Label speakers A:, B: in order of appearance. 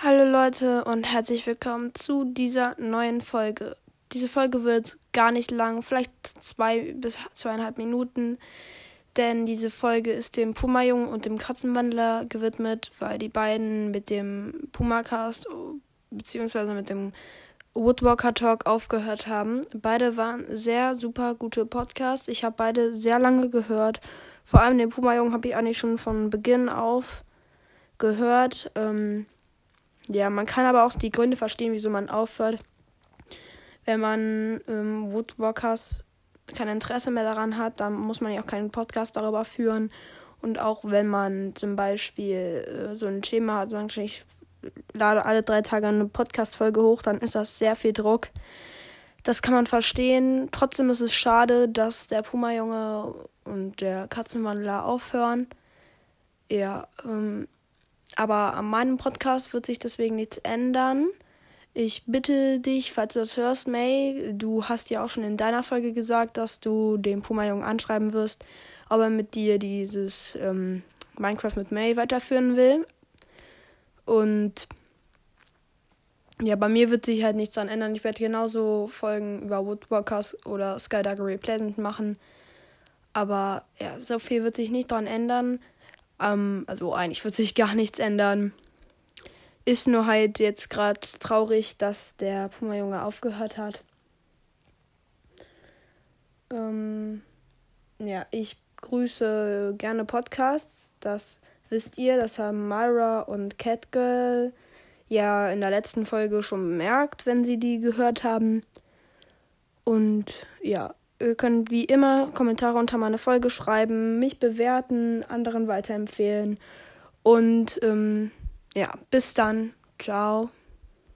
A: Hallo Leute und herzlich willkommen zu dieser neuen Folge. Diese Folge wird gar nicht lang, vielleicht zwei bis zweieinhalb Minuten, denn diese Folge ist dem Puma-Jungen und dem Katzenwandler gewidmet, weil die beiden mit dem Puma-Cast bzw. mit dem Woodwalker Talk aufgehört haben. Beide waren sehr super gute Podcasts. Ich habe beide sehr lange gehört. Vor allem den Puma-Jungen habe ich eigentlich schon von Beginn auf gehört. Ähm, ja, man kann aber auch die Gründe verstehen, wieso man aufhört. Wenn man ähm, Woodwalkers kein Interesse mehr daran hat, dann muss man ja auch keinen Podcast darüber führen. Und auch wenn man zum Beispiel äh, so ein Schema hat, sagen ich lade alle drei Tage eine Podcast-Folge hoch, dann ist das sehr viel Druck. Das kann man verstehen. Trotzdem ist es schade, dass der Puma-Junge und der Katzenwandler aufhören. Ja, ähm, aber an meinem Podcast wird sich deswegen nichts ändern. Ich bitte dich, falls du das hörst, May, du hast ja auch schon in deiner Folge gesagt, dass du den Puma-Jungen anschreiben wirst, ob er mit dir dieses ähm, Minecraft mit May weiterführen will. Und ja, bei mir wird sich halt nichts daran ändern. Ich werde genauso Folgen über Woodwalkers oder Skyduggery Pleasant machen. Aber ja, so viel wird sich nicht daran ändern. Ähm, also eigentlich wird sich gar nichts ändern. Ist nur halt jetzt gerade traurig, dass der Puma-Junge aufgehört hat. Ähm, ja, ich grüße gerne Podcasts. Das wisst ihr, das haben Myra und Catgirl ja in der letzten Folge schon bemerkt, wenn sie die gehört haben. Und ja, Ihr könnt wie immer Kommentare unter meine Folge schreiben, mich bewerten, anderen weiterempfehlen. Und ähm, ja, bis dann. Ciao.